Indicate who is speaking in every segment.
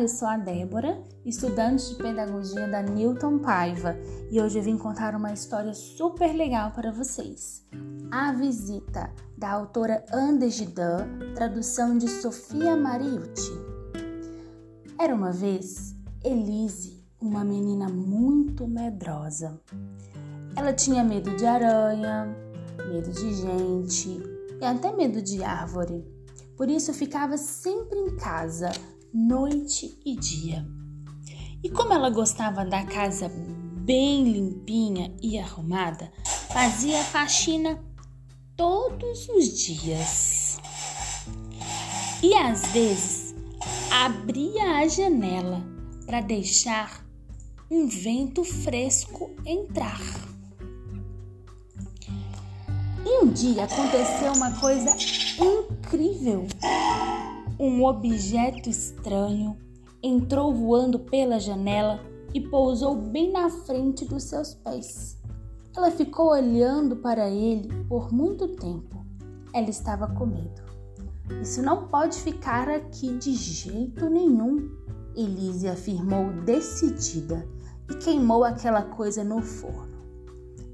Speaker 1: eu sou a Débora, estudante de pedagogia da Newton Paiva, e hoje eu vim contar uma história super legal para vocês. A Visita, da autora Andes Gidan, tradução de Sofia Mariucci. Era uma vez Elise, uma menina muito medrosa. Ela tinha medo de aranha, medo de gente e até medo de árvore. Por isso ficava sempre em casa, noite e dia. E como ela gostava da casa bem limpinha e arrumada, fazia faxina todos os dias. E às vezes abria a janela para deixar um vento fresco entrar. E um dia aconteceu uma coisa incrível. Um objeto estranho entrou voando pela janela e pousou bem na frente dos seus pés. Ela ficou olhando para ele por muito tempo. Ela estava com medo. Isso não pode ficar aqui de jeito nenhum, Elise afirmou decidida e queimou aquela coisa no forno.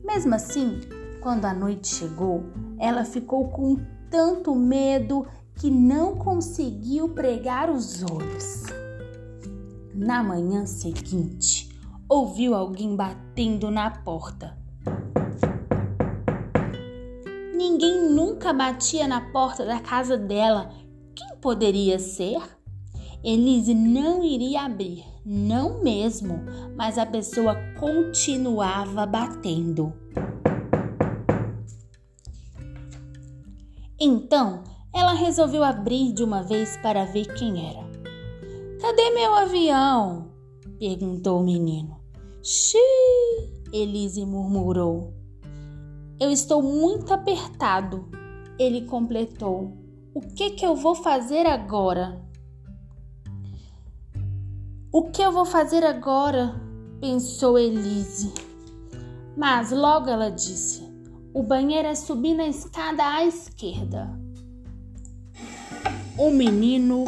Speaker 1: Mesmo assim, quando a noite chegou, ela ficou com tanto medo que não conseguiu pregar os olhos. Na manhã seguinte, ouviu alguém batendo na porta. Ninguém nunca batia na porta da casa dela. Quem poderia ser? Elise não iria abrir, não mesmo, mas a pessoa continuava batendo. Então, ela resolveu abrir de uma vez para ver quem era. Cadê meu avião? perguntou o menino. Xiii, Elise murmurou. Eu estou muito apertado, ele completou. O que que eu vou fazer agora? O que eu vou fazer agora? pensou Elise. Mas logo ela disse: O banheiro é subir na escada à esquerda. O menino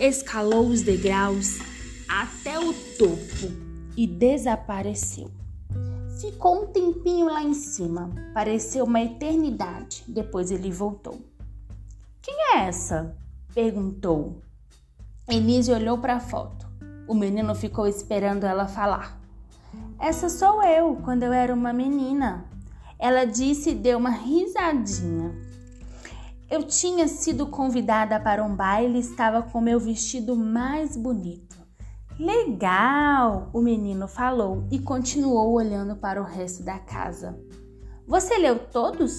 Speaker 1: escalou os degraus até o topo e desapareceu. Ficou um tempinho lá em cima, pareceu uma eternidade. Depois ele voltou. Quem é essa? perguntou. Elise olhou para a foto. O menino ficou esperando ela falar. Essa sou eu, quando eu era uma menina. Ela disse e deu uma risadinha. Eu tinha sido convidada para um baile e estava com meu vestido mais bonito. Legal! O menino falou e continuou olhando para o resto da casa. Você leu todos?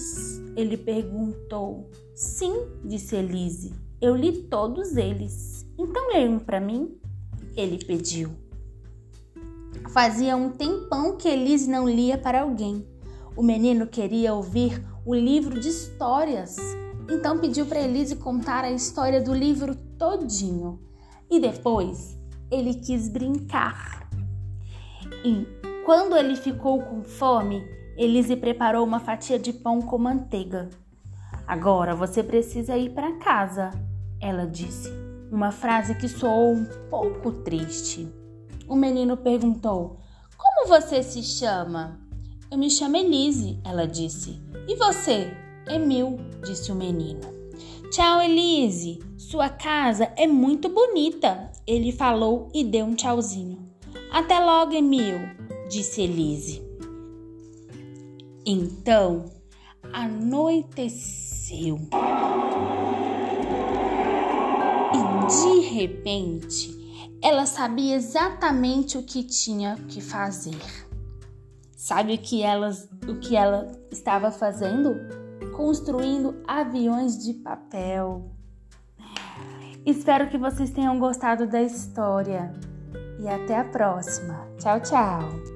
Speaker 1: Ele perguntou. Sim, disse Elise. Eu li todos eles. Então leia um para mim? Ele pediu. Fazia um tempão que Elise não lia para alguém. O menino queria ouvir o livro de histórias então pediu para Elise contar a história do livro todinho. E depois ele quis brincar. E quando ele ficou com fome, Elise preparou uma fatia de pão com manteiga. Agora você precisa ir para casa, ela disse. Uma frase que soou um pouco triste. O menino perguntou: Como você se chama? Eu me chamo Elise, ela disse. E você? Emil, disse o menino. Tchau, Elise. Sua casa é muito bonita, ele falou e deu um tchauzinho. Até logo, Emil, disse Elise. Então anoiteceu. E de repente, ela sabia exatamente o que tinha que fazer. Sabe o que, elas, o que ela estava fazendo? Construindo aviões de papel. Espero que vocês tenham gostado da história e até a próxima. Tchau, tchau!